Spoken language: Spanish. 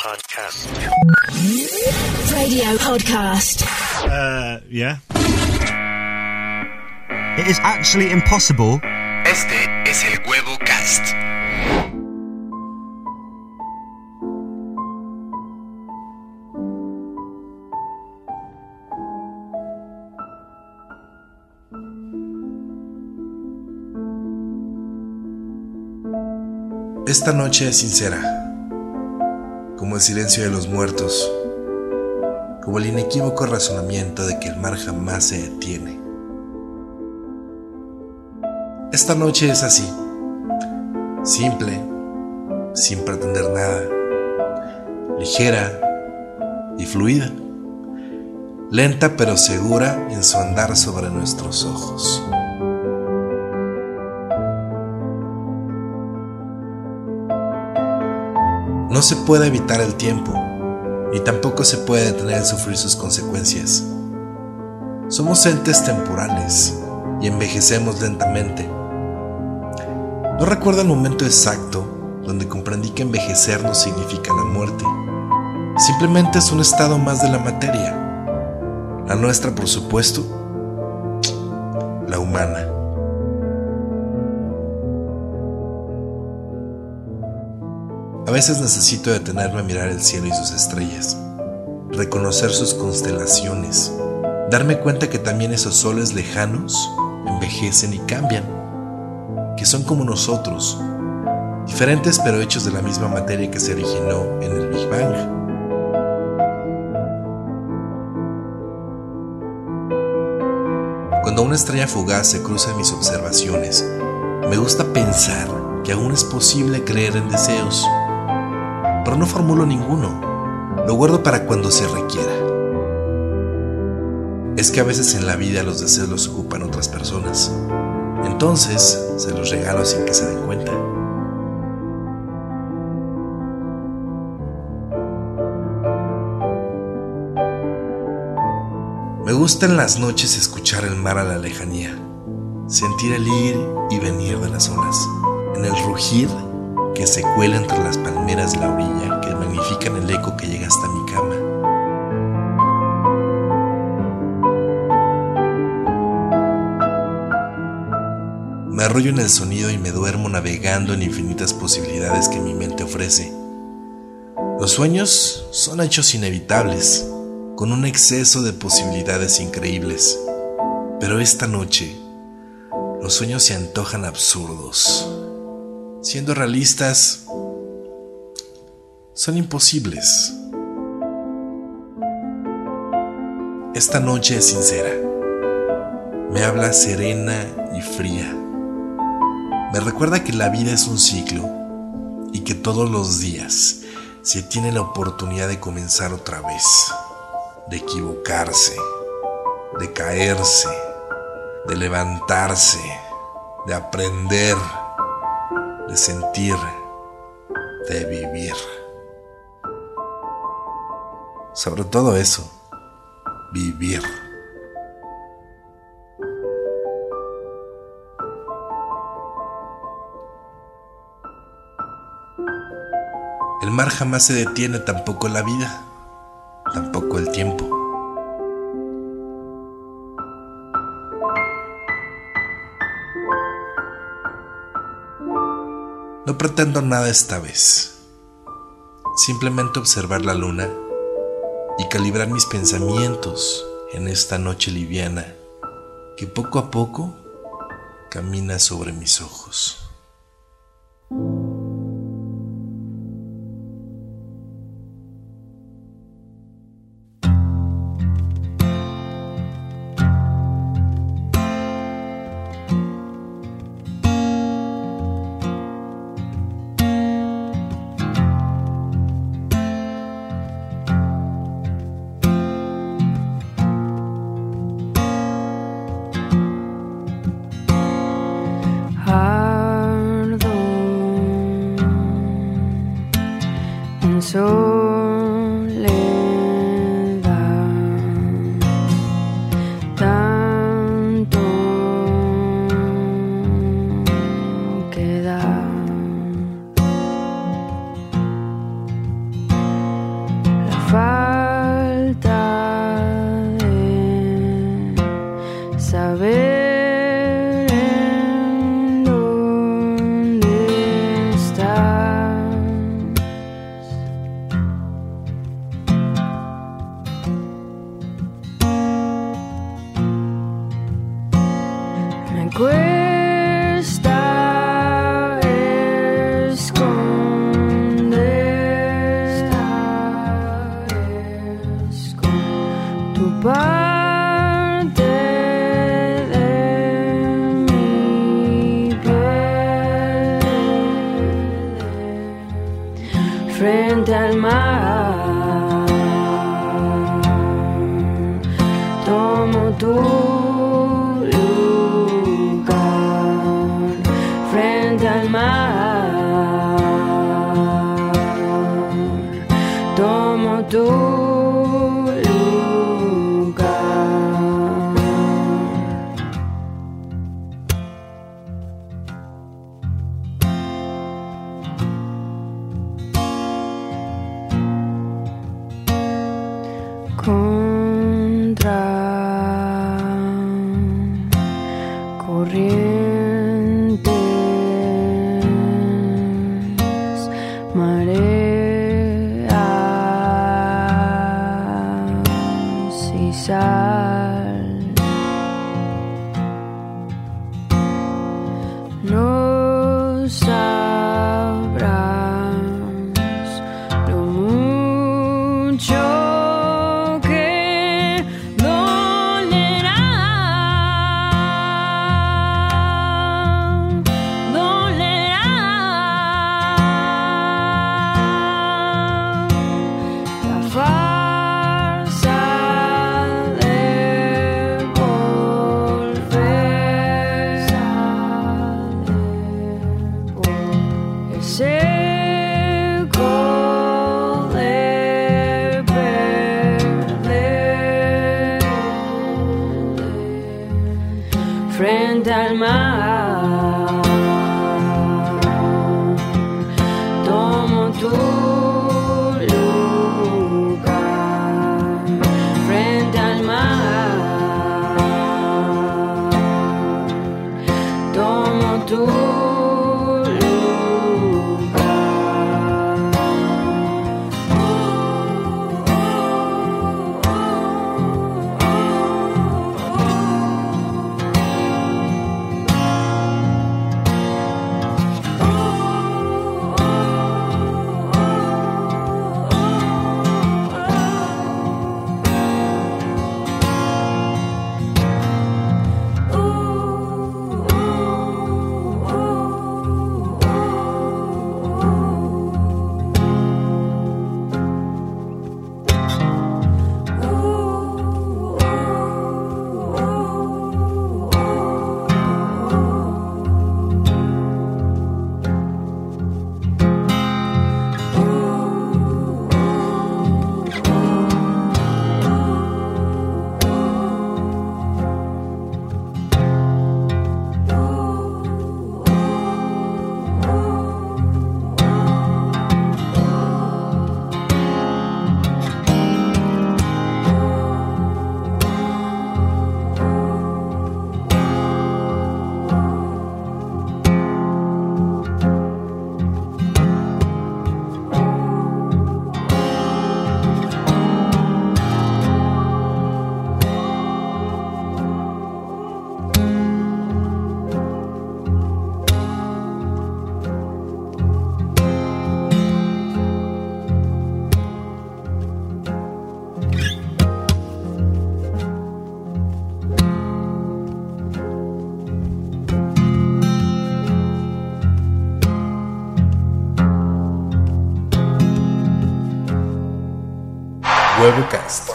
podcast. Radio podcast. Uh, yeah. It is actually impossible. Este es el Huevo Cast. Esta noche es sincera, como el silencio de los muertos, como el inequívoco razonamiento de que el mar jamás se detiene. Esta noche es así, simple, sin pretender nada, ligera y fluida, lenta pero segura en su andar sobre nuestros ojos. No se puede evitar el tiempo, ni tampoco se puede detener el sufrir sus consecuencias. Somos entes temporales y envejecemos lentamente. No recuerdo el momento exacto donde comprendí que envejecer no significa la muerte. Simplemente es un estado más de la materia. La nuestra, por supuesto, la humana. A veces necesito detenerme a mirar el cielo y sus estrellas, reconocer sus constelaciones, darme cuenta que también esos soles lejanos envejecen y cambian, que son como nosotros, diferentes pero hechos de la misma materia que se originó en el Big Bang. Cuando una estrella fugaz se cruza en mis observaciones, me gusta pensar que aún es posible creer en deseos pero no formulo ninguno. Lo guardo para cuando se requiera. Es que a veces en la vida los deseos los ocupan otras personas. Entonces se los regalo sin que se den cuenta. Me gusta en las noches escuchar el mar a la lejanía, sentir el ir y venir de las olas, en el rugir que se cuela entre las palmeras de la orilla que magnifican el eco que llega hasta mi cama. Me arrollo en el sonido y me duermo navegando en infinitas posibilidades que mi mente ofrece. Los sueños son hechos inevitables, con un exceso de posibilidades increíbles. Pero esta noche, los sueños se antojan absurdos. Siendo realistas, son imposibles. Esta noche es sincera. Me habla serena y fría. Me recuerda que la vida es un ciclo y que todos los días se tiene la oportunidad de comenzar otra vez, de equivocarse, de caerse, de levantarse, de aprender de sentir, de vivir. Sobre todo eso, vivir. El mar jamás se detiene, tampoco la vida, tampoco el tiempo. No pretendo nada esta vez. Simplemente observar la luna y calibrar mis pensamientos en esta noche liviana que poco a poco camina sobre mis ojos. saber. Frente al mar. Tomo tu lugar frente al mar. Tomo tu Contra. El Huevo Cast.